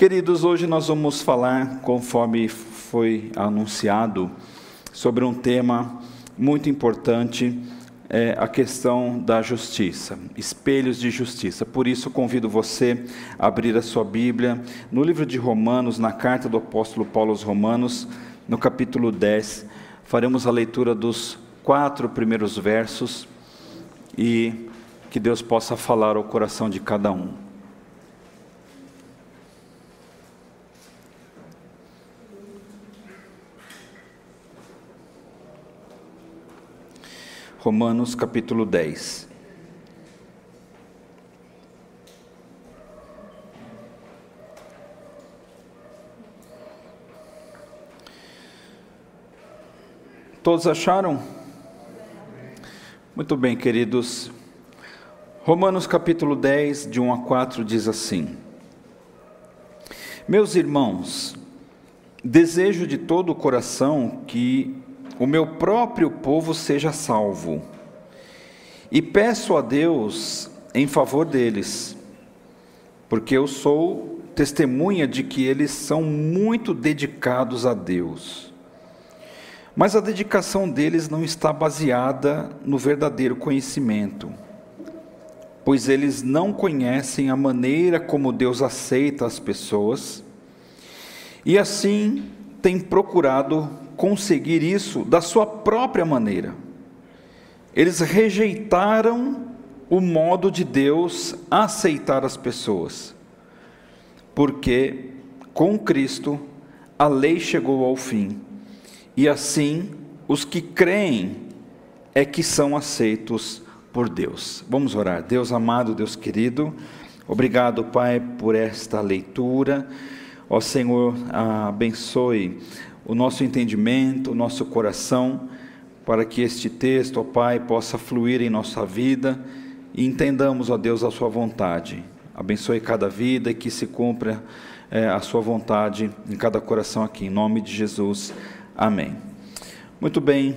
Queridos, hoje nós vamos falar, conforme foi anunciado, sobre um tema muito importante, é a questão da justiça, espelhos de justiça. Por isso, convido você a abrir a sua Bíblia no livro de Romanos, na carta do apóstolo Paulo aos Romanos, no capítulo 10. Faremos a leitura dos quatro primeiros versos e que Deus possa falar ao coração de cada um. Romanos capítulo 10. Todos acharam? Muito bem, queridos. Romanos capítulo 10, de 1 a 4, diz assim: Meus irmãos, desejo de todo o coração que o meu próprio povo seja salvo. E peço a Deus em favor deles, porque eu sou testemunha de que eles são muito dedicados a Deus. Mas a dedicação deles não está baseada no verdadeiro conhecimento, pois eles não conhecem a maneira como Deus aceita as pessoas, e assim têm procurado conseguir isso da sua própria maneira. Eles rejeitaram o modo de Deus aceitar as pessoas, porque com Cristo a lei chegou ao fim, e assim os que creem é que são aceitos por Deus. Vamos orar. Deus amado, Deus querido, obrigado, Pai, por esta leitura. Ó Senhor, abençoe o nosso entendimento, o nosso coração, para que este texto, ó Pai, possa fluir em nossa vida e entendamos, ó Deus, a Sua vontade. Abençoe cada vida e que se cumpra é, a Sua vontade em cada coração aqui, em nome de Jesus. Amém. Muito bem,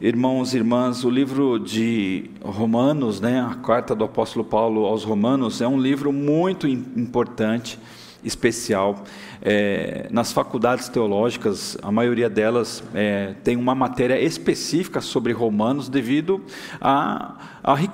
irmãos e irmãs, o livro de Romanos, né, a carta do apóstolo Paulo aos Romanos, é um livro muito importante, especial. É, nas faculdades teológicas, a maioria delas é, tem uma matéria específica sobre Romanos devido à,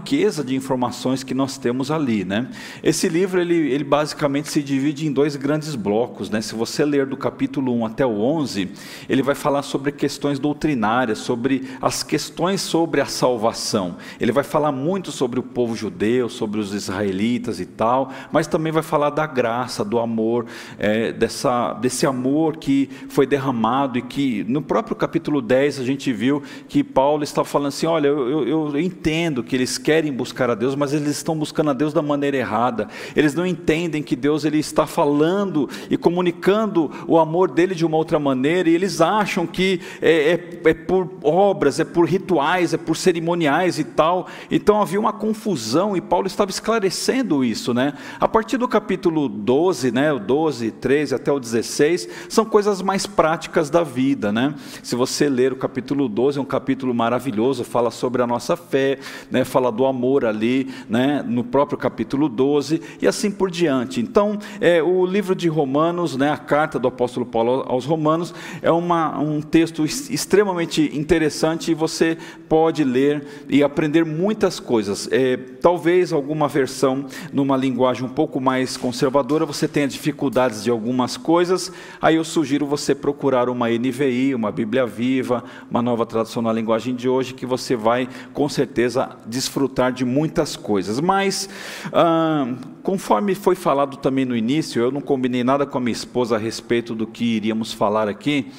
riqueza de informações que nós temos ali. Né? Esse livro ele, ele basicamente se divide em dois grandes blocos. Né? Se você ler do capítulo 1 até o 11, ele vai falar sobre questões doutrinárias, sobre as questões sobre a salvação. Ele vai falar muito sobre o povo judeu, sobre os israelitas e tal, mas também vai falar da graça, do amor, é, dessa desse amor que foi derramado e que no próprio capítulo 10 a gente viu que Paulo está falando assim: olha, eu, eu, eu entendo que eles querem buscar a Deus, mas eles estão buscando a Deus da maneira errada. Eles não entendem que Deus ele está falando e comunicando o amor dele de uma outra maneira e eles acham que é, é, é por obras, é por rituais, é por cerimoniais e tal. Então havia uma confusão e Paulo estava esclarecendo isso, né? A partir do capítulo 12, né, o 12, 13 até até o 16, são coisas mais práticas da vida, né? Se você ler o capítulo 12, é um capítulo maravilhoso, fala sobre a nossa fé, né? Fala do amor ali, né? No próprio capítulo 12 e assim por diante. Então, é, o livro de Romanos, né? A carta do apóstolo Paulo aos Romanos é uma, um texto extremamente interessante e você pode ler e aprender muitas coisas. É, talvez alguma versão numa linguagem um pouco mais conservadora você tenha dificuldades de algumas coisas, aí eu sugiro você procurar uma NVI, uma Bíblia Viva, uma nova tradução na linguagem de hoje, que você vai com certeza desfrutar de muitas coisas. Mas, ah, conforme foi falado também no início, eu não combinei nada com a minha esposa a respeito do que iríamos falar aqui.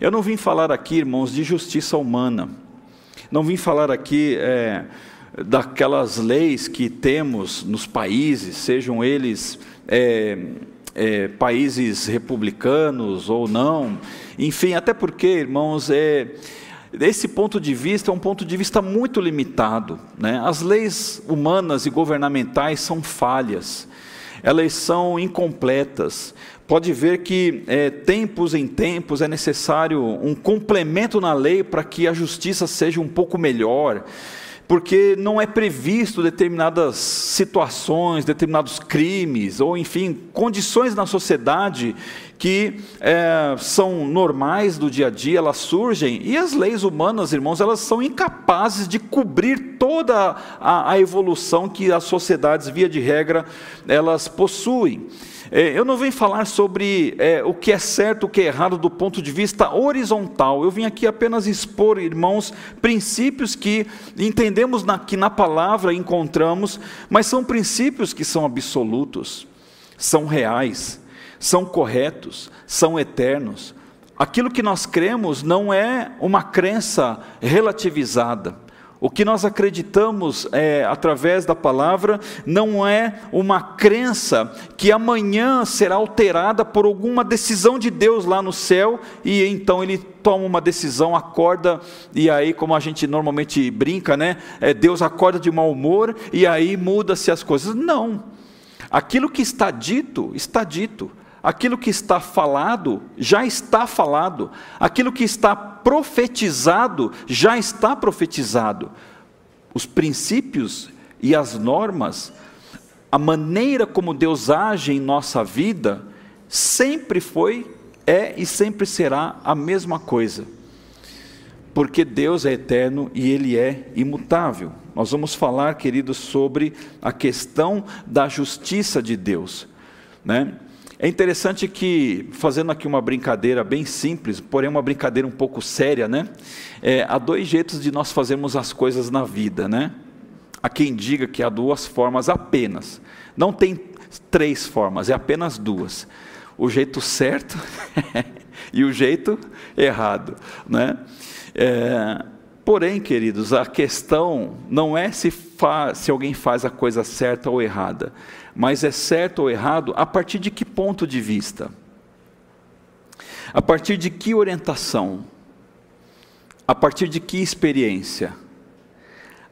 Eu não vim falar aqui, irmãos, de justiça humana. Não vim falar aqui. É, daquelas leis que temos nos países, sejam eles é, é, países republicanos ou não, enfim, até porque, irmãos, é, desse ponto de vista, é um ponto de vista muito limitado. Né? As leis humanas e governamentais são falhas, elas são incompletas. Pode ver que, é, tempos em tempos, é necessário um complemento na lei para que a justiça seja um pouco melhor porque não é previsto determinadas situações, determinados crimes, ou enfim, condições na sociedade que é, são normais do dia a dia, elas surgem, e as leis humanas, irmãos, elas são incapazes de cobrir toda a, a evolução que as sociedades, via de regra, elas possuem. É, eu não venho falar sobre é, o que é certo, o que é errado do ponto de vista horizontal. Eu vim aqui apenas expor, irmãos, princípios que entendemos na, que na palavra encontramos, mas são princípios que são absolutos, são reais, são corretos, são eternos. Aquilo que nós cremos não é uma crença relativizada. O que nós acreditamos é, através da palavra não é uma crença que amanhã será alterada por alguma decisão de Deus lá no céu e então ele toma uma decisão, acorda e aí, como a gente normalmente brinca, né? É, Deus acorda de mau humor e aí muda-se as coisas. Não. Aquilo que está dito, está dito. Aquilo que está falado, já está falado. Aquilo que está profetizado, já está profetizado. Os princípios e as normas, a maneira como Deus age em nossa vida, sempre foi, é e sempre será a mesma coisa. Porque Deus é eterno e Ele é imutável. Nós vamos falar, queridos, sobre a questão da justiça de Deus. Né? É interessante que, fazendo aqui uma brincadeira bem simples, porém uma brincadeira um pouco séria, né? É, há dois jeitos de nós fazermos as coisas na vida, né? Há quem diga que há duas formas apenas. Não tem três formas, é apenas duas. O jeito certo e o jeito errado, né? É, porém, queridos, a questão não é se, se alguém faz a coisa certa ou errada mas é certo ou errado a partir de que ponto de vista? A partir de que orientação? A partir de que experiência?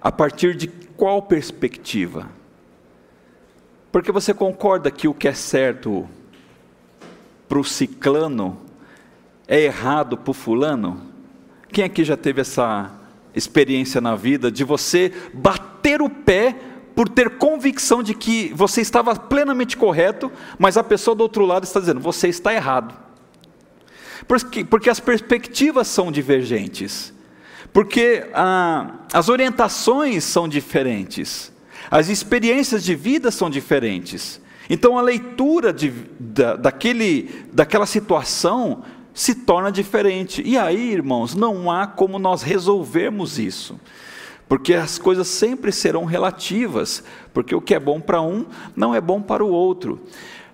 A partir de qual perspectiva? Porque você concorda que o que é certo para o ciclano é errado para o fulano? Quem aqui já teve essa experiência na vida de você bater o pé por ter convicção de que você estava plenamente correto, mas a pessoa do outro lado está dizendo, você está errado. Porque, porque as perspectivas são divergentes, porque ah, as orientações são diferentes, as experiências de vida são diferentes. Então a leitura de, da, daquele, daquela situação se torna diferente. E aí, irmãos, não há como nós resolvermos isso porque as coisas sempre serão relativas, porque o que é bom para um não é bom para o outro.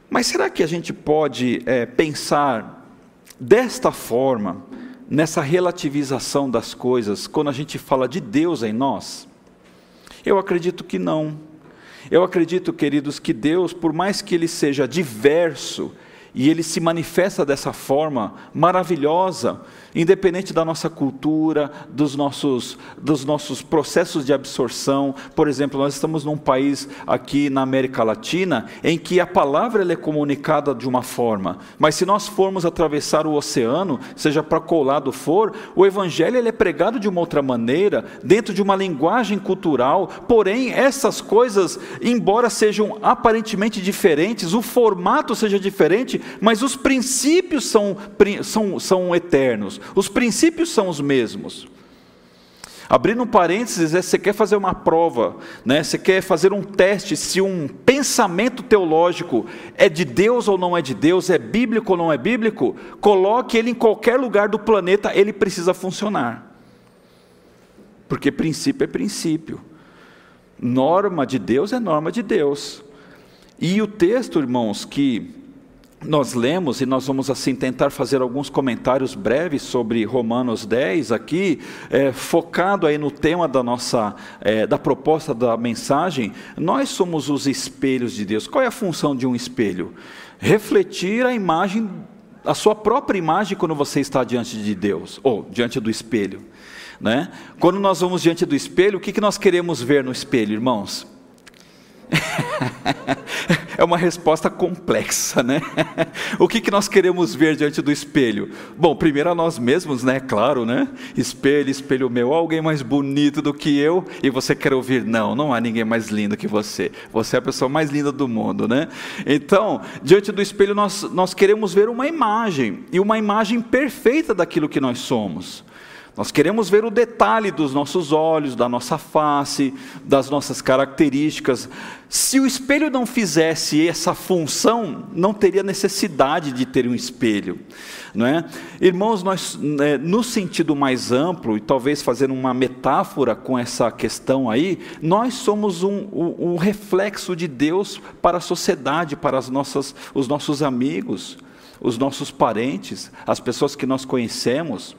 Mas será que a gente pode é, pensar desta forma, nessa relativização das coisas, quando a gente fala de Deus em nós? Eu acredito que não. Eu acredito, queridos, que Deus, por mais que ele seja diverso, e ele se manifesta dessa forma maravilhosa, independente da nossa cultura, dos nossos, dos nossos processos de absorção. Por exemplo, nós estamos num país aqui na América Latina em que a palavra é comunicada de uma forma, mas se nós formos atravessar o oceano, seja para qual lado for, o evangelho ele é pregado de uma outra maneira, dentro de uma linguagem cultural. Porém, essas coisas, embora sejam aparentemente diferentes, o formato seja diferente, mas os princípios são, são, são eternos, os princípios são os mesmos. Abrindo um parênteses, é, você quer fazer uma prova, né? você quer fazer um teste se um pensamento teológico é de Deus ou não é de Deus, é bíblico ou não é bíblico, coloque ele em qualquer lugar do planeta, ele precisa funcionar. Porque princípio é princípio. Norma de Deus é norma de Deus. E o texto, irmãos, que nós lemos e nós vamos assim tentar fazer alguns comentários breves sobre Romanos 10 aqui, é, focado aí no tema da nossa, é, da proposta da mensagem. Nós somos os espelhos de Deus. Qual é a função de um espelho? Refletir a imagem, a sua própria imagem quando você está diante de Deus ou diante do espelho. Né? Quando nós vamos diante do espelho, o que, que nós queremos ver no espelho, irmãos? é uma resposta complexa, né? o que, que nós queremos ver diante do espelho? Bom, primeiro a nós mesmos, né? Claro, né? Espelho, espelho meu, alguém mais bonito do que eu, e você quer ouvir, não, não há ninguém mais lindo que você. Você é a pessoa mais linda do mundo, né? Então, diante do espelho nós, nós queremos ver uma imagem, e uma imagem perfeita daquilo que nós somos. Nós queremos ver o detalhe dos nossos olhos, da nossa face, das nossas características. Se o espelho não fizesse essa função, não teria necessidade de ter um espelho, não é? Irmãos, nós, né, no sentido mais amplo e talvez fazendo uma metáfora com essa questão aí, nós somos um, um, reflexo de Deus para a sociedade, para as nossas, os nossos amigos, os nossos parentes, as pessoas que nós conhecemos.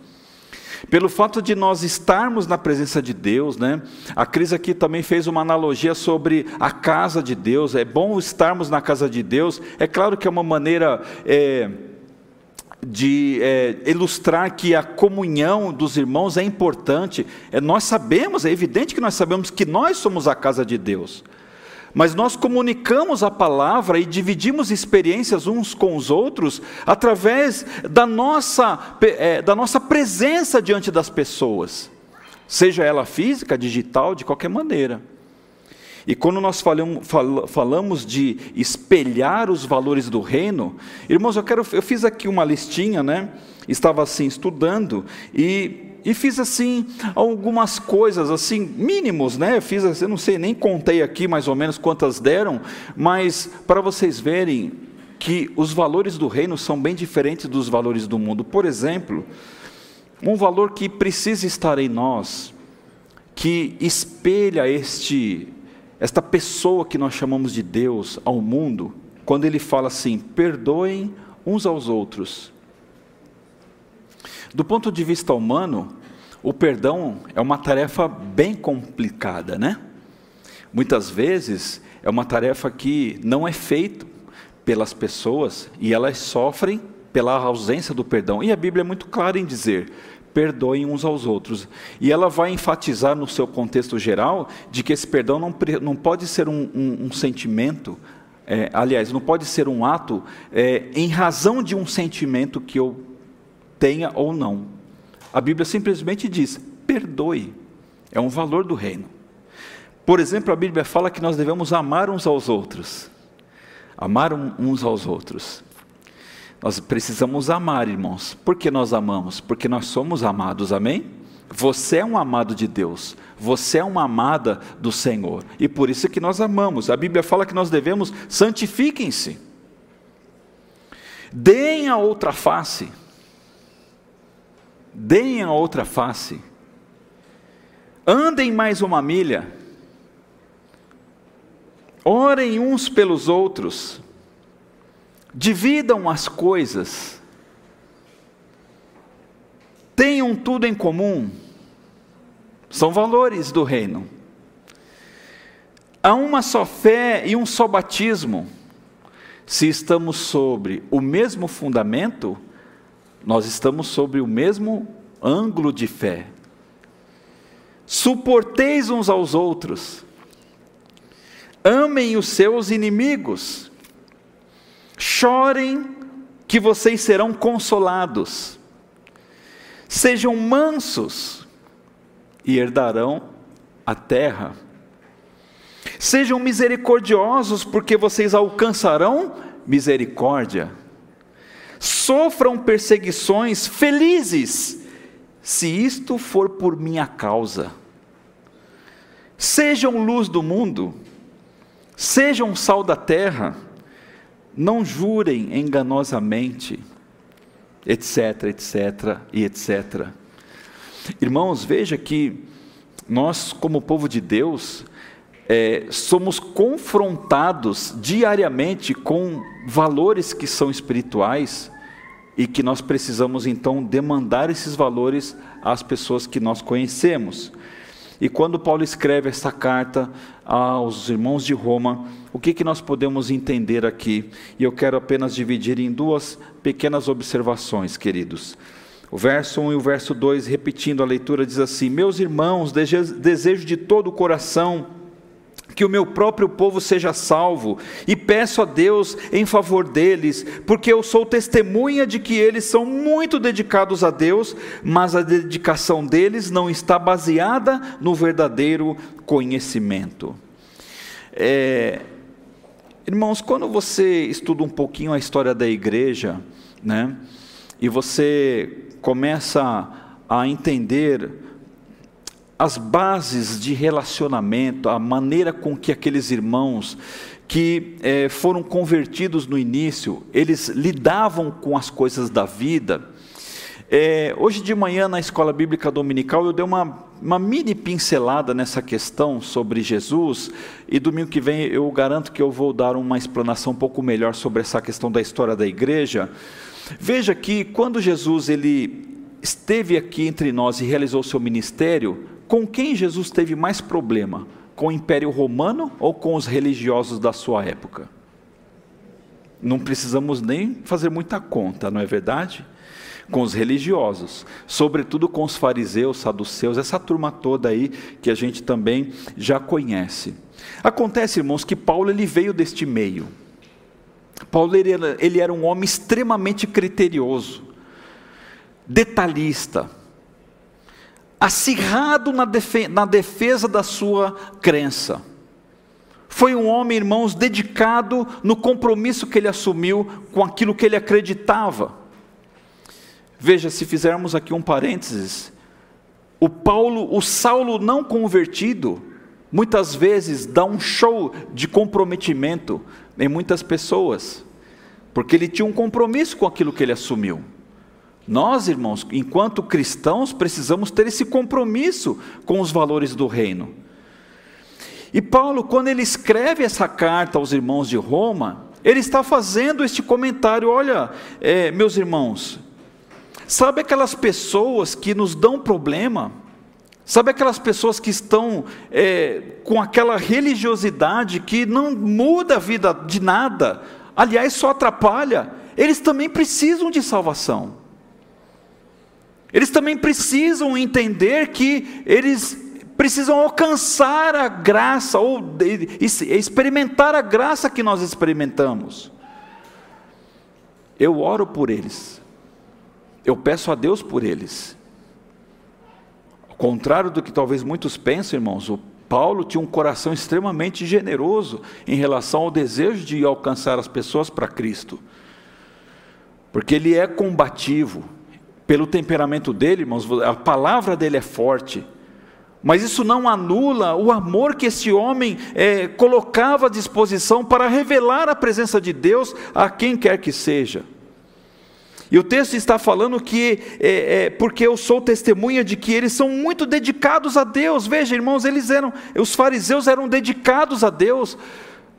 Pelo fato de nós estarmos na presença de Deus, né? A Cris aqui também fez uma analogia sobre a casa de Deus. É bom estarmos na casa de Deus. É claro que é uma maneira é, de é, ilustrar que a comunhão dos irmãos é importante. É, nós sabemos, é evidente que nós sabemos que nós somos a casa de Deus mas nós comunicamos a palavra e dividimos experiências uns com os outros através da nossa, é, da nossa presença diante das pessoas, seja ela física, digital, de qualquer maneira. E quando nós falamos, de espelhar os valores do reino, irmãos, eu, quero, eu fiz aqui uma listinha, né? Estava assim estudando e e fiz assim algumas coisas assim mínimos, né? Eu fiz, eu não sei nem contei aqui mais ou menos quantas deram, mas para vocês verem que os valores do reino são bem diferentes dos valores do mundo. Por exemplo, um valor que precisa estar em nós, que espelha este esta pessoa que nós chamamos de Deus ao mundo, quando ele fala assim: perdoem uns aos outros. Do ponto de vista humano, o perdão é uma tarefa bem complicada, né? Muitas vezes é uma tarefa que não é feita pelas pessoas e elas sofrem pela ausência do perdão. E a Bíblia é muito clara em dizer: perdoem uns aos outros. E ela vai enfatizar no seu contexto geral de que esse perdão não, não pode ser um, um, um sentimento, é, aliás, não pode ser um ato é, em razão de um sentimento que eu tenha ou não. A Bíblia simplesmente diz: perdoe. É um valor do reino. Por exemplo, a Bíblia fala que nós devemos amar uns aos outros. Amar uns aos outros. Nós precisamos amar, irmãos. Por que nós amamos? Porque nós somos amados, amém? Você é um amado de Deus, você é uma amada do Senhor, e por isso é que nós amamos. A Bíblia fala que nós devemos santifiquem-se, deem a outra face deem a outra face, andem mais uma milha, orem uns pelos outros, dividam as coisas, tenham tudo em comum, são valores do reino. Há uma só fé e um só batismo. Se estamos sobre o mesmo fundamento, nós estamos sobre o mesmo ângulo de fé. Suporteis uns aos outros, amem os seus inimigos, chorem, que vocês serão consolados, sejam mansos e herdarão a terra. Sejam misericordiosos, porque vocês alcançarão misericórdia sofram perseguições felizes, se isto for por minha causa. Sejam luz do mundo, sejam sal da terra, não jurem enganosamente, etc, etc e etc. Irmãos, veja que nós, como povo de Deus, é, somos confrontados diariamente com valores que são espirituais e que nós precisamos então demandar esses valores às pessoas que nós conhecemos. E quando Paulo escreve essa carta aos irmãos de Roma, o que, que nós podemos entender aqui? E eu quero apenas dividir em duas pequenas observações, queridos. O verso 1 e o verso 2, repetindo a leitura, diz assim: Meus irmãos, desejo de todo o coração que o meu próprio povo seja salvo, e peço a Deus em favor deles, porque eu sou testemunha de que eles são muito dedicados a Deus, mas a dedicação deles não está baseada no verdadeiro conhecimento. É, irmãos, quando você estuda um pouquinho a história da igreja, né, e você começa a entender as bases de relacionamento, a maneira com que aqueles irmãos que eh, foram convertidos no início, eles lidavam com as coisas da vida. É, hoje de manhã, na escola bíblica dominical, eu dei uma, uma mini pincelada nessa questão sobre Jesus, e domingo que vem eu garanto que eu vou dar uma explanação um pouco melhor sobre essa questão da história da igreja. Veja que quando Jesus ele esteve aqui entre nós e realizou seu ministério, com quem Jesus teve mais problema? Com o Império Romano ou com os religiosos da sua época? Não precisamos nem fazer muita conta, não é verdade? Com os religiosos, sobretudo com os fariseus, saduceus, essa turma toda aí que a gente também já conhece. Acontece, irmãos, que Paulo ele veio deste meio. Paulo ele era, ele era um homem extremamente criterioso, detalhista, acirrado na, na defesa da sua crença. Foi um homem, irmãos, dedicado no compromisso que ele assumiu com aquilo que ele acreditava. Veja, se fizermos aqui um parênteses, o Paulo, o Saulo não convertido, muitas vezes dá um show de comprometimento em muitas pessoas, porque ele tinha um compromisso com aquilo que ele assumiu. Nós, irmãos, enquanto cristãos, precisamos ter esse compromisso com os valores do reino. E Paulo, quando ele escreve essa carta aos irmãos de Roma, ele está fazendo este comentário: olha, é, meus irmãos, sabe aquelas pessoas que nos dão problema? Sabe aquelas pessoas que estão é, com aquela religiosidade que não muda a vida de nada, aliás, só atrapalha? Eles também precisam de salvação. Eles também precisam entender que eles precisam alcançar a graça, ou experimentar a graça que nós experimentamos. Eu oro por eles, eu peço a Deus por eles. Ao contrário do que talvez muitos pensem, irmãos, o Paulo tinha um coração extremamente generoso em relação ao desejo de alcançar as pessoas para Cristo, porque ele é combativo, pelo temperamento dele, irmãos, a palavra dele é forte. Mas isso não anula o amor que esse homem é, colocava à disposição para revelar a presença de Deus a quem quer que seja. E o texto está falando que, é, é, porque eu sou testemunha de que eles são muito dedicados a Deus. Veja, irmãos, eles eram, os fariseus eram dedicados a Deus,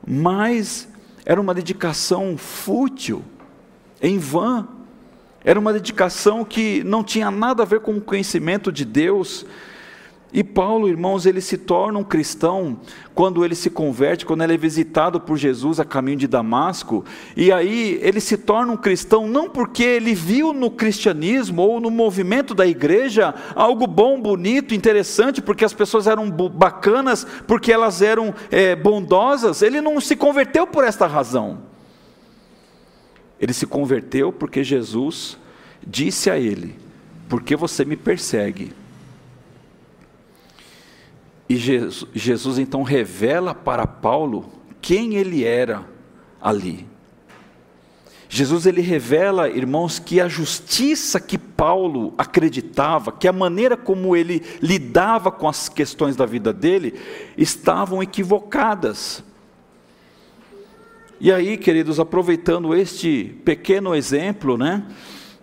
mas era uma dedicação fútil, em vão. Era uma dedicação que não tinha nada a ver com o conhecimento de Deus. E Paulo, irmãos, ele se torna um cristão quando ele se converte, quando ele é visitado por Jesus a caminho de Damasco. E aí ele se torna um cristão não porque ele viu no cristianismo ou no movimento da igreja algo bom, bonito, interessante, porque as pessoas eram bacanas, porque elas eram é, bondosas. Ele não se converteu por esta razão. Ele se converteu porque Jesus disse a ele: Por que você me persegue? E Jesus, Jesus então revela para Paulo quem ele era ali. Jesus ele revela, irmãos, que a justiça que Paulo acreditava, que a maneira como ele lidava com as questões da vida dele, estavam equivocadas. E aí, queridos, aproveitando este pequeno exemplo, né,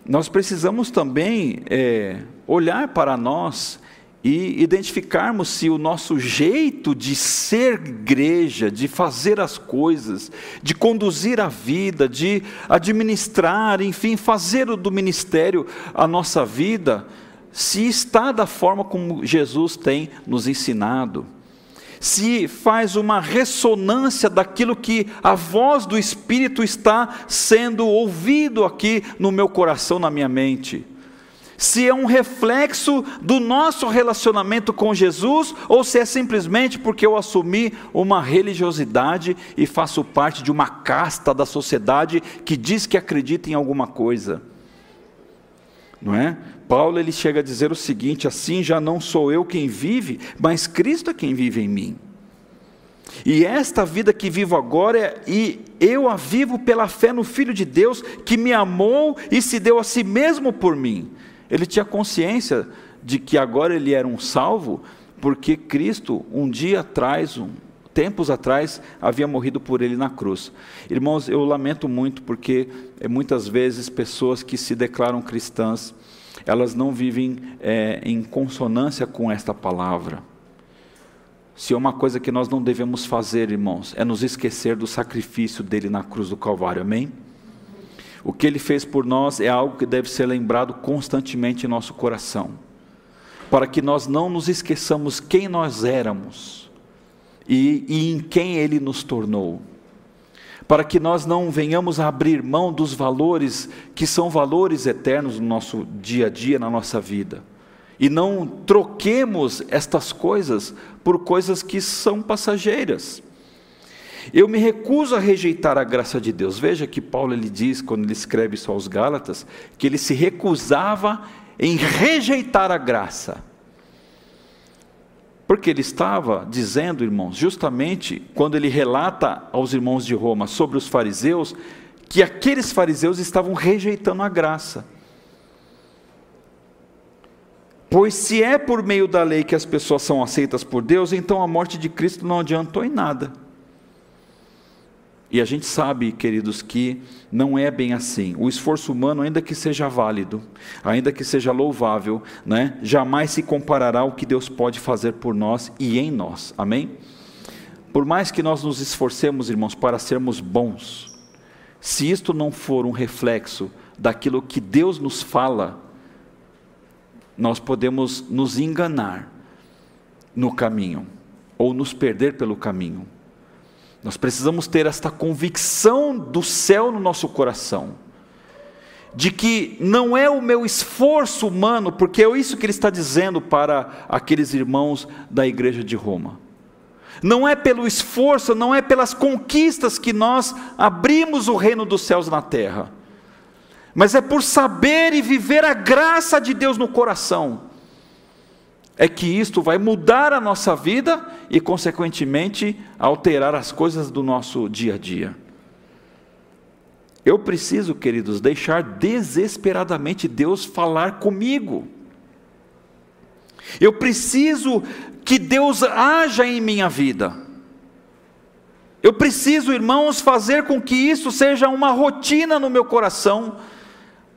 nós precisamos também é, olhar para nós e identificarmos se o nosso jeito de ser igreja, de fazer as coisas, de conduzir a vida, de administrar, enfim, fazer do ministério a nossa vida, se está da forma como Jesus tem nos ensinado se faz uma ressonância daquilo que a voz do Espírito está sendo ouvido aqui no meu coração, na minha mente. se é um reflexo do nosso relacionamento com Jesus ou se é simplesmente porque eu assumi uma religiosidade e faço parte de uma casta da sociedade que diz que acredita em alguma coisa. Não é? Paulo ele chega a dizer o seguinte: assim já não sou eu quem vive, mas Cristo é quem vive em mim. E esta vida que vivo agora, é, e eu a vivo pela fé no Filho de Deus, que me amou e se deu a si mesmo por mim. Ele tinha consciência de que agora ele era um salvo, porque Cristo, um dia atrás, um, tempos atrás, havia morrido por ele na cruz. Irmãos, eu lamento muito porque é, muitas vezes pessoas que se declaram cristãs, elas não vivem é, em consonância com esta palavra. Se é uma coisa que nós não devemos fazer, irmãos, é nos esquecer do sacrifício dele na cruz do Calvário, amém? O que ele fez por nós é algo que deve ser lembrado constantemente em nosso coração, para que nós não nos esqueçamos quem nós éramos e, e em quem ele nos tornou para que nós não venhamos a abrir mão dos valores que são valores eternos no nosso dia a dia, na nossa vida. E não troquemos estas coisas por coisas que são passageiras. Eu me recuso a rejeitar a graça de Deus. Veja que Paulo ele diz, quando ele escreve isso aos Gálatas, que ele se recusava em rejeitar a graça. Porque ele estava dizendo, irmãos, justamente quando ele relata aos irmãos de Roma sobre os fariseus, que aqueles fariseus estavam rejeitando a graça. Pois se é por meio da lei que as pessoas são aceitas por Deus, então a morte de Cristo não adiantou em nada. E a gente sabe, queridos, que não é bem assim. O esforço humano, ainda que seja válido, ainda que seja louvável, né, jamais se comparará ao que Deus pode fazer por nós e em nós. Amém? Por mais que nós nos esforcemos, irmãos, para sermos bons, se isto não for um reflexo daquilo que Deus nos fala, nós podemos nos enganar no caminho ou nos perder pelo caminho. Nós precisamos ter esta convicção do céu no nosso coração, de que não é o meu esforço humano, porque é isso que ele está dizendo para aqueles irmãos da igreja de Roma. Não é pelo esforço, não é pelas conquistas que nós abrimos o reino dos céus na terra, mas é por saber e viver a graça de Deus no coração é que isto vai mudar a nossa vida e, consequentemente, alterar as coisas do nosso dia a dia. Eu preciso, queridos, deixar desesperadamente Deus falar comigo. Eu preciso que Deus haja em minha vida. Eu preciso, irmãos, fazer com que isso seja uma rotina no meu coração,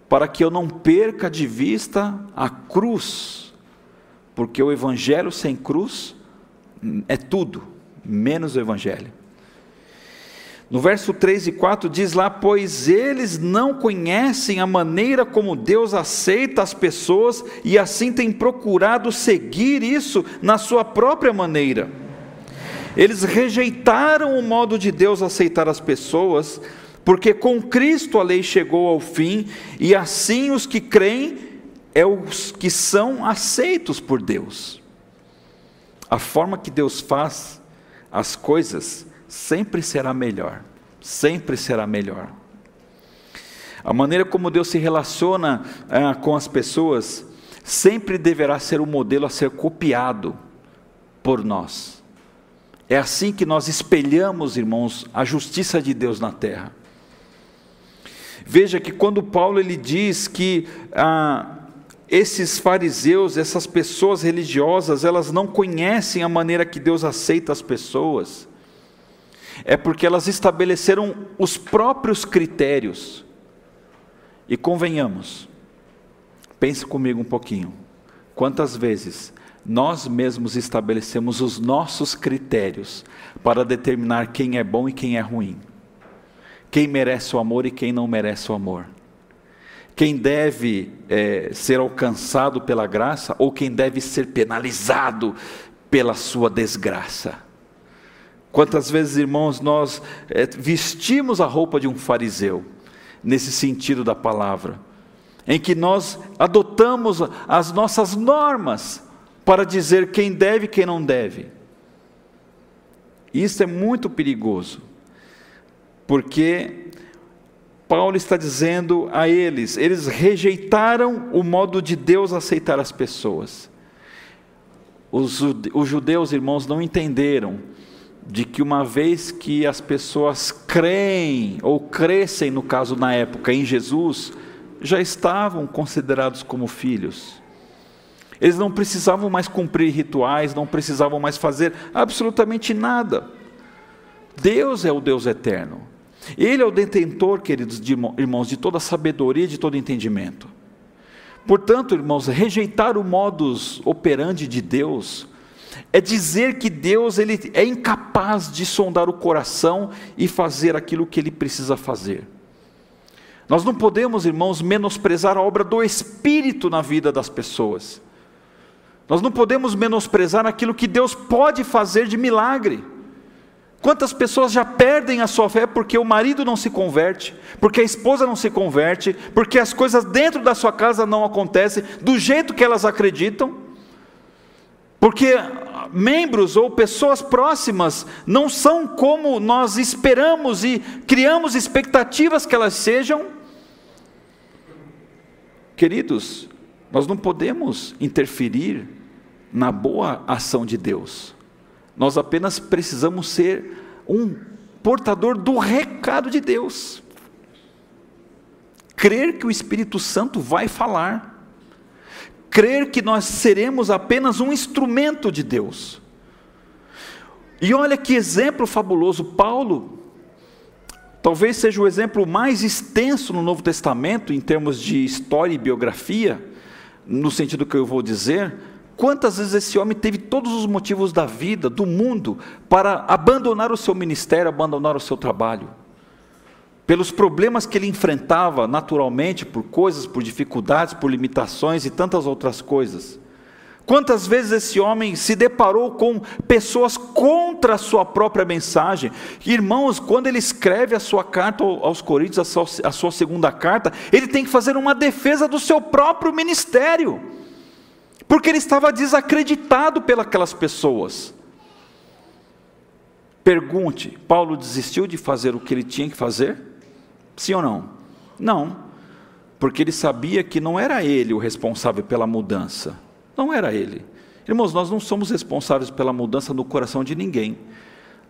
para que eu não perca de vista a cruz porque o evangelho sem cruz é tudo, menos o evangelho. No verso 3 e 4 diz lá: Pois eles não conhecem a maneira como Deus aceita as pessoas e assim têm procurado seguir isso na sua própria maneira. Eles rejeitaram o modo de Deus aceitar as pessoas, porque com Cristo a lei chegou ao fim e assim os que creem é os que são aceitos por Deus. A forma que Deus faz as coisas sempre será melhor, sempre será melhor. A maneira como Deus se relaciona ah, com as pessoas sempre deverá ser um modelo a ser copiado por nós. É assim que nós espelhamos, irmãos, a justiça de Deus na terra. Veja que quando Paulo ele diz que ah, esses fariseus, essas pessoas religiosas, elas não conhecem a maneira que Deus aceita as pessoas. É porque elas estabeleceram os próprios critérios. E convenhamos, pense comigo um pouquinho. Quantas vezes nós mesmos estabelecemos os nossos critérios para determinar quem é bom e quem é ruim? Quem merece o amor e quem não merece o amor? Quem deve é, ser alcançado pela graça ou quem deve ser penalizado pela sua desgraça. Quantas vezes, irmãos, nós é, vestimos a roupa de um fariseu, nesse sentido da palavra, em que nós adotamos as nossas normas para dizer quem deve e quem não deve. Isso é muito perigoso, porque Paulo está dizendo a eles, eles rejeitaram o modo de Deus aceitar as pessoas. Os, os judeus, irmãos, não entenderam de que uma vez que as pessoas creem, ou crescem, no caso na época, em Jesus, já estavam considerados como filhos. Eles não precisavam mais cumprir rituais, não precisavam mais fazer absolutamente nada. Deus é o Deus eterno. Ele é o detentor, queridos irmãos, de toda sabedoria e de todo entendimento. Portanto, irmãos, rejeitar o modus operandi de Deus é dizer que Deus ele é incapaz de sondar o coração e fazer aquilo que ele precisa fazer. Nós não podemos, irmãos, menosprezar a obra do Espírito na vida das pessoas. Nós não podemos menosprezar aquilo que Deus pode fazer de milagre. Quantas pessoas já perdem a sua fé porque o marido não se converte, porque a esposa não se converte, porque as coisas dentro da sua casa não acontecem do jeito que elas acreditam? Porque membros ou pessoas próximas não são como nós esperamos e criamos expectativas que elas sejam? Queridos, nós não podemos interferir na boa ação de Deus. Nós apenas precisamos ser um portador do recado de Deus. Crer que o Espírito Santo vai falar. Crer que nós seremos apenas um instrumento de Deus. E olha que exemplo fabuloso, Paulo, talvez seja o exemplo mais extenso no Novo Testamento em termos de história e biografia, no sentido que eu vou dizer, Quantas vezes esse homem teve todos os motivos da vida, do mundo, para abandonar o seu ministério, abandonar o seu trabalho? Pelos problemas que ele enfrentava naturalmente, por coisas, por dificuldades, por limitações e tantas outras coisas. Quantas vezes esse homem se deparou com pessoas contra a sua própria mensagem? Irmãos, quando ele escreve a sua carta aos Coríntios, a sua, a sua segunda carta, ele tem que fazer uma defesa do seu próprio ministério porque ele estava desacreditado pelas pessoas. Pergunte: Paulo desistiu de fazer o que ele tinha que fazer? Sim ou não? Não, porque ele sabia que não era ele o responsável pela mudança, não era ele. Irmãos, nós não somos responsáveis pela mudança no coração de ninguém,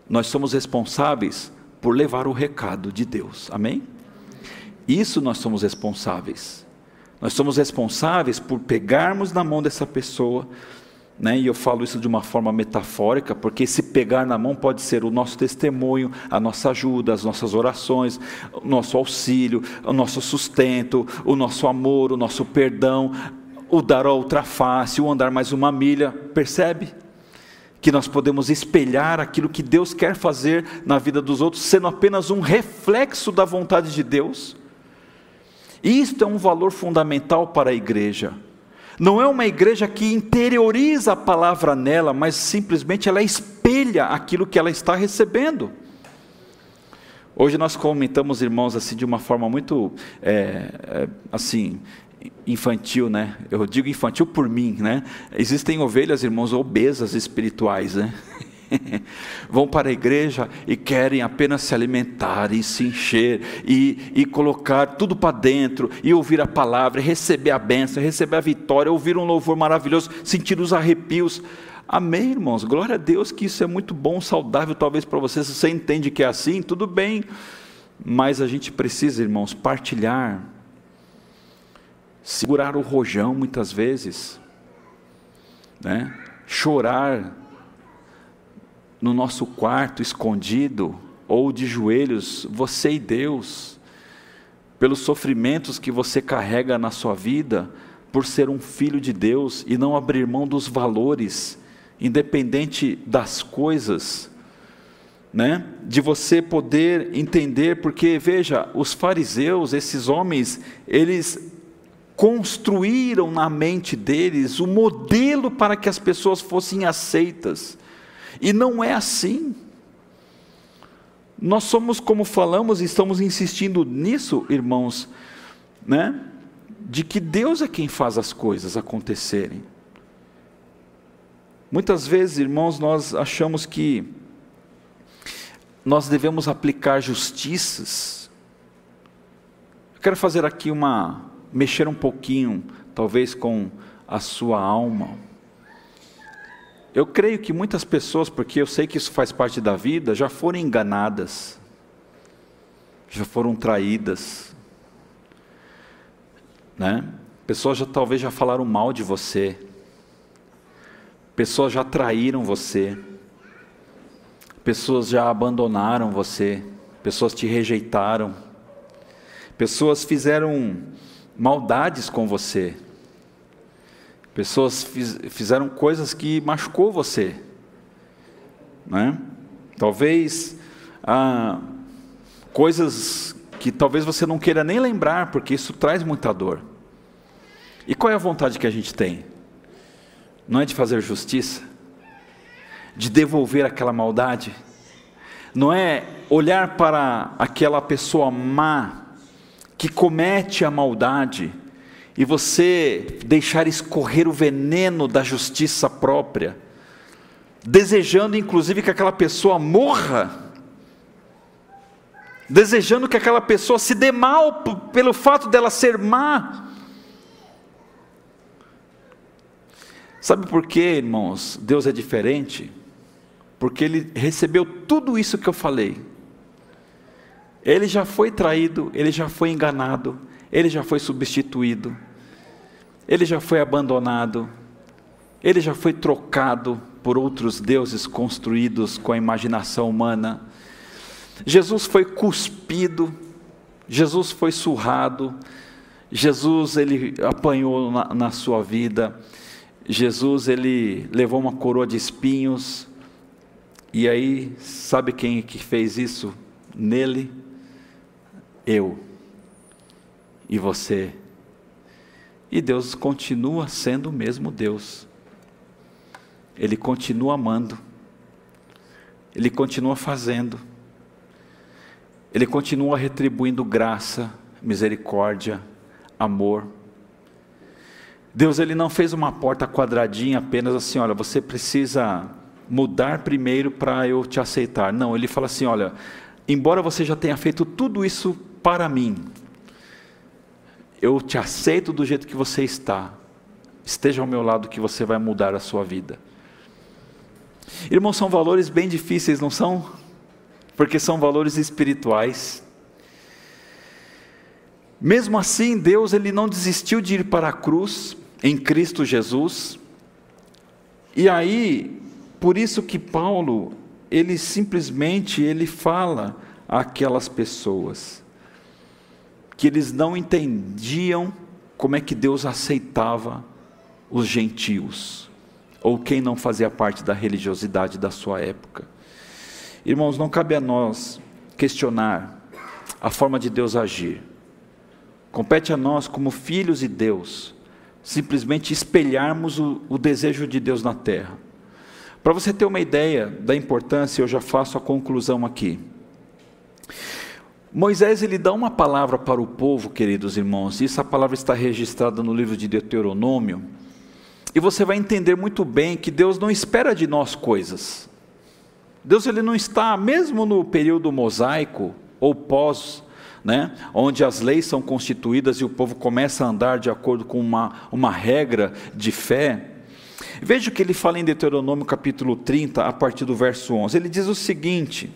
nós somos responsáveis por levar o recado de Deus, amém? Isso nós somos responsáveis. Nós somos responsáveis por pegarmos na mão dessa pessoa, né? e eu falo isso de uma forma metafórica, porque esse pegar na mão pode ser o nosso testemunho, a nossa ajuda, as nossas orações, o nosso auxílio, o nosso sustento, o nosso amor, o nosso perdão, o dar a outra face, o andar mais uma milha, percebe? Que nós podemos espelhar aquilo que Deus quer fazer na vida dos outros, sendo apenas um reflexo da vontade de Deus. Isto é um valor fundamental para a igreja. Não é uma igreja que interioriza a palavra nela, mas simplesmente ela espelha aquilo que ela está recebendo. Hoje nós comentamos, irmãos, assim de uma forma muito, é, é, assim, infantil, né? Eu digo infantil por mim, né? Existem ovelhas, irmãos, obesas espirituais, né? vão para a igreja e querem apenas se alimentar e se encher e, e colocar tudo para dentro e ouvir a palavra, receber a bênção, receber a vitória, ouvir um louvor maravilhoso, sentir os arrepios. Amém, irmãos. Glória a Deus que isso é muito bom, saudável, talvez para você. Se você entende que é assim, tudo bem. Mas a gente precisa, irmãos, partilhar, segurar o rojão muitas vezes, né? chorar no nosso quarto escondido ou de joelhos, você e Deus, pelos sofrimentos que você carrega na sua vida, por ser um filho de Deus e não abrir mão dos valores, independente das coisas, né? De você poder entender, porque veja, os fariseus, esses homens, eles construíram na mente deles o modelo para que as pessoas fossem aceitas. E não é assim. Nós somos, como falamos e estamos insistindo nisso, irmãos, né? de que Deus é quem faz as coisas acontecerem. Muitas vezes, irmãos, nós achamos que nós devemos aplicar justiças. Eu quero fazer aqui uma, mexer um pouquinho, talvez com a sua alma. Eu creio que muitas pessoas, porque eu sei que isso faz parte da vida, já foram enganadas, já foram traídas, né? Pessoas já talvez já falaram mal de você, pessoas já traíram você, pessoas já abandonaram você, pessoas te rejeitaram, pessoas fizeram maldades com você, pessoas fiz, fizeram coisas que machucou você, né? Talvez ah, coisas que talvez você não queira nem lembrar, porque isso traz muita dor. E qual é a vontade que a gente tem? Não é de fazer justiça, de devolver aquela maldade, não é olhar para aquela pessoa má que comete a maldade e você deixar escorrer o veneno da justiça própria, desejando inclusive que aquela pessoa morra desejando que aquela pessoa se dê mal pelo fato dela ser má. Sabe por quê, irmãos? Deus é diferente? Porque ele recebeu tudo isso que eu falei. Ele já foi traído, ele já foi enganado, ele já foi substituído, ele já foi abandonado, ele já foi trocado por outros deuses construídos com a imaginação humana. Jesus foi cuspido, Jesus foi surrado, Jesus ele apanhou na, na sua vida, Jesus ele levou uma coroa de espinhos, e aí, sabe quem que fez isso? Nele? Eu. E você. E Deus continua sendo o mesmo Deus. Ele continua amando. Ele continua fazendo. Ele continua retribuindo graça, misericórdia, amor. Deus ele não fez uma porta quadradinha apenas assim, olha, você precisa mudar primeiro para eu te aceitar. Não, ele fala assim, olha, embora você já tenha feito tudo isso para mim, eu te aceito do jeito que você está. Esteja ao meu lado que você vai mudar a sua vida. Irmãos, são valores bem difíceis, não são? porque são valores espirituais. Mesmo assim, Deus ele não desistiu de ir para a cruz em Cristo Jesus. E aí, por isso que Paulo, ele simplesmente ele fala àquelas pessoas que eles não entendiam como é que Deus aceitava os gentios ou quem não fazia parte da religiosidade da sua época. Irmãos, não cabe a nós questionar a forma de Deus agir. Compete a nós, como filhos de Deus, simplesmente espelharmos o, o desejo de Deus na terra. Para você ter uma ideia da importância, eu já faço a conclusão aqui. Moisés ele dá uma palavra para o povo, queridos irmãos, e essa palavra está registrada no livro de Deuteronômio. E você vai entender muito bem que Deus não espera de nós coisas. Deus ele não está, mesmo no período mosaico ou pós, né, onde as leis são constituídas e o povo começa a andar de acordo com uma, uma regra de fé. Veja o que ele fala em Deuteronômio capítulo 30, a partir do verso 11. Ele diz o seguinte,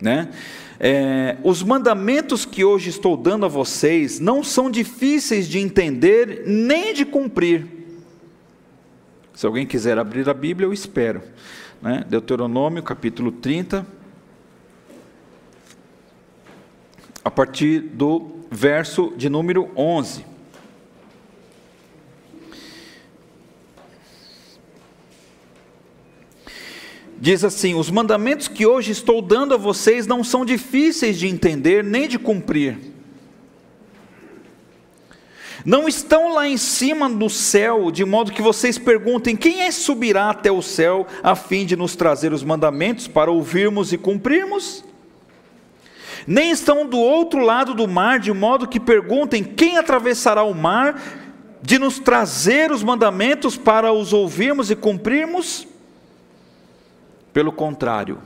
né? É, os mandamentos que hoje estou dando a vocês não são difíceis de entender nem de cumprir. Se alguém quiser abrir a Bíblia, eu espero né? Deuteronômio capítulo 30, a partir do verso de número 11. Diz assim: Os mandamentos que hoje estou dando a vocês não são difíceis de entender nem de cumprir não estão lá em cima do céu, de modo que vocês perguntem: quem é subirá até o céu a fim de nos trazer os mandamentos para ouvirmos e cumprirmos? nem estão do outro lado do mar, de modo que perguntem: quem atravessará o mar de nos trazer os mandamentos para os ouvirmos e cumprirmos? Pelo contrário,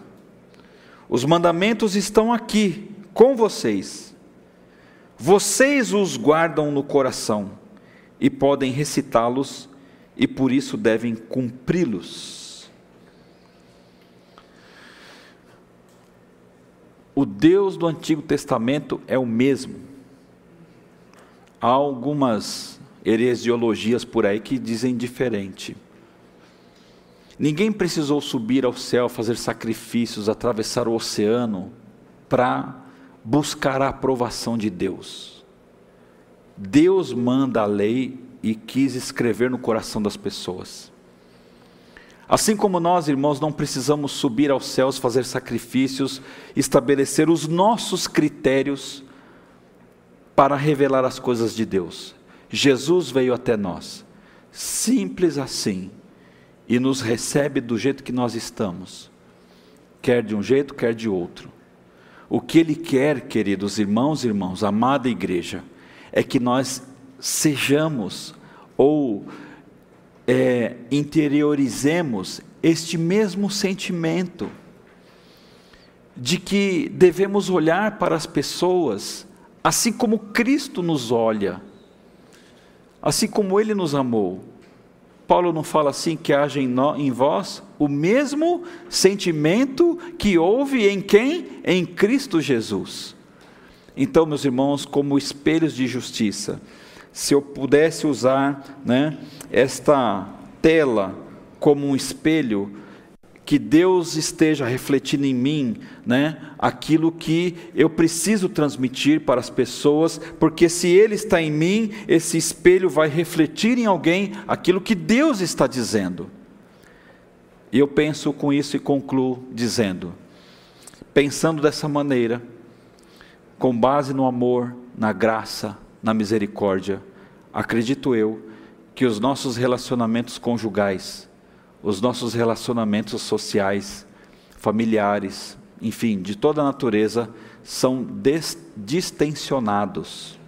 os mandamentos estão aqui com vocês. Vocês os guardam no coração e podem recitá-los e por isso devem cumpri-los. O Deus do Antigo Testamento é o mesmo. Há algumas heresiologias por aí que dizem diferente. Ninguém precisou subir ao céu, fazer sacrifícios, atravessar o oceano para buscar a aprovação de Deus. Deus manda a lei e quis escrever no coração das pessoas. Assim como nós, irmãos, não precisamos subir aos céus, fazer sacrifícios, estabelecer os nossos critérios para revelar as coisas de Deus. Jesus veio até nós, simples assim, e nos recebe do jeito que nós estamos, quer de um jeito, quer de outro. O que Ele quer, queridos irmãos e irmãos, amada igreja, é que nós sejamos ou é, interiorizemos este mesmo sentimento de que devemos olhar para as pessoas assim como Cristo nos olha, assim como Ele nos amou. Paulo não fala assim que haja em, vós o mesmo sentimento que houve em quem? Em Cristo Jesus. Então, meus irmãos, como espelhos de justiça, se eu pudesse usar né, esta tela como um espelho, que Deus esteja refletindo em mim, né, aquilo que eu preciso transmitir para as pessoas, porque se Ele está em mim, esse espelho vai refletir em alguém aquilo que Deus está dizendo. E eu penso com isso e concluo dizendo: pensando dessa maneira, com base no amor, na graça, na misericórdia, acredito eu que os nossos relacionamentos conjugais, os nossos relacionamentos sociais, familiares, enfim, de toda a natureza, são distensionados,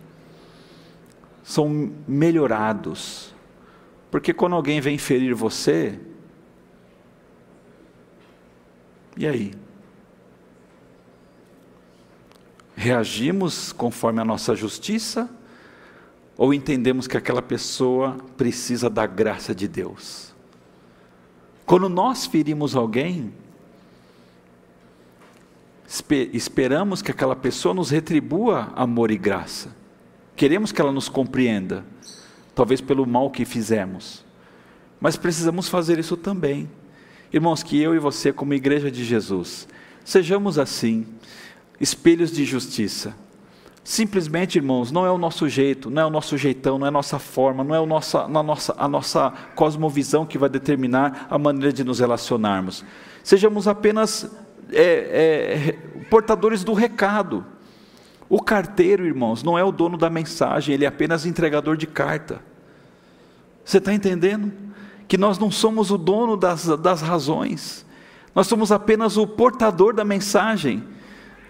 são melhorados. Porque quando alguém vem ferir você, e aí? Reagimos conforme a nossa justiça? Ou entendemos que aquela pessoa precisa da graça de Deus? Quando nós ferimos alguém, esperamos que aquela pessoa nos retribua amor e graça. Queremos que ela nos compreenda, talvez pelo mal que fizemos. Mas precisamos fazer isso também. Irmãos, que eu e você, como igreja de Jesus, sejamos assim, espelhos de justiça, Simplesmente, irmãos, não é o nosso jeito, não é o nosso jeitão, não é a nossa forma, não é a nossa, a nossa, a nossa cosmovisão que vai determinar a maneira de nos relacionarmos. Sejamos apenas é, é, portadores do recado. O carteiro, irmãos, não é o dono da mensagem, ele é apenas entregador de carta. Você está entendendo? Que nós não somos o dono das, das razões, nós somos apenas o portador da mensagem.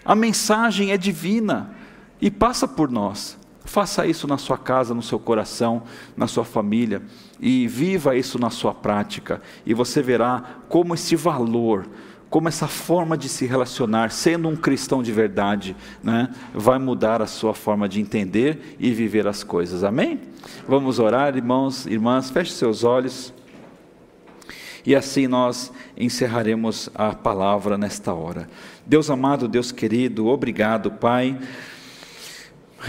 A mensagem é divina e passa por nós. Faça isso na sua casa, no seu coração, na sua família e viva isso na sua prática, e você verá como esse valor, como essa forma de se relacionar, sendo um cristão de verdade, né, vai mudar a sua forma de entender e viver as coisas. Amém? Vamos orar, irmãos, irmãs, feche seus olhos. E assim nós encerraremos a palavra nesta hora. Deus amado, Deus querido, obrigado, Pai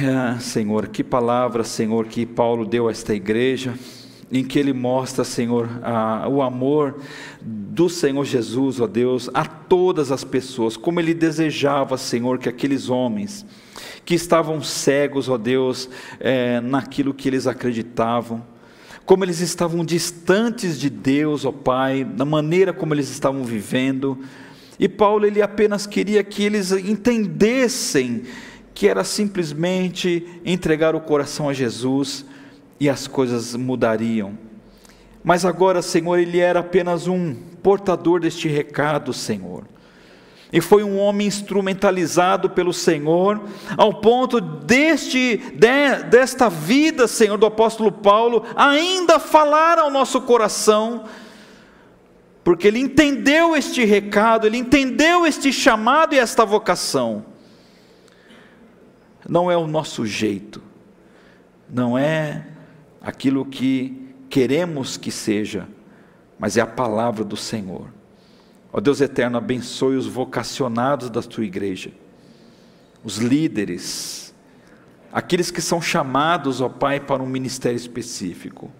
ah, Senhor, que palavra, Senhor, que Paulo deu a esta igreja, em que ele mostra, Senhor, ah, o amor do Senhor Jesus, ó Deus, a todas as pessoas, como ele desejava, Senhor, que aqueles homens que estavam cegos, ó Deus, é, naquilo que eles acreditavam, como eles estavam distantes de Deus, ó Pai, da maneira como eles estavam vivendo, e Paulo ele apenas queria que eles entendessem que era simplesmente entregar o coração a Jesus e as coisas mudariam. Mas agora, Senhor, ele era apenas um portador deste recado, Senhor. e foi um homem instrumentalizado pelo Senhor, ao ponto deste, de, desta vida, Senhor, do apóstolo Paulo, ainda falar ao nosso coração, porque ele entendeu este recado, ele entendeu este chamado e esta vocação. Não é o nosso jeito, não é aquilo que queremos que seja, mas é a palavra do Senhor. Ó Deus eterno, abençoe os vocacionados da tua igreja, os líderes, aqueles que são chamados, ó Pai, para um ministério específico.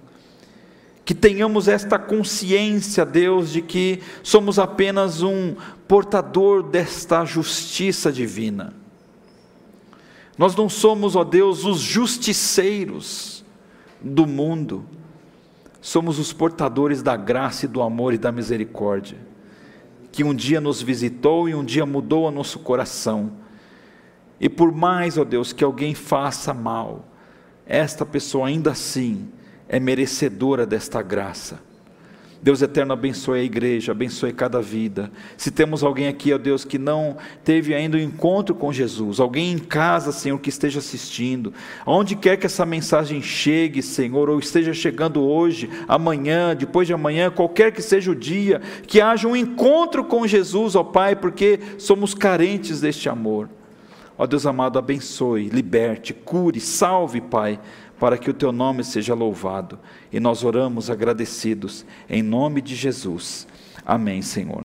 Que tenhamos esta consciência, Deus, de que somos apenas um portador desta justiça divina. Nós não somos, ó Deus, os justiceiros do mundo, somos os portadores da graça e do amor e da misericórdia que um dia nos visitou e um dia mudou o nosso coração. E por mais, ó Deus, que alguém faça mal, esta pessoa ainda assim é merecedora desta graça. Deus eterno, abençoe a igreja, abençoe cada vida. Se temos alguém aqui, ó Deus, que não teve ainda o um encontro com Jesus, alguém em casa, Senhor, que esteja assistindo, onde quer que essa mensagem chegue, Senhor, ou esteja chegando hoje, amanhã, depois de amanhã, qualquer que seja o dia, que haja um encontro com Jesus, ó Pai, porque somos carentes deste amor. Ó Deus amado, abençoe, liberte, cure, salve, Pai para que o teu nome seja louvado. E nós oramos agradecidos, em nome de Jesus. Amém, Senhor.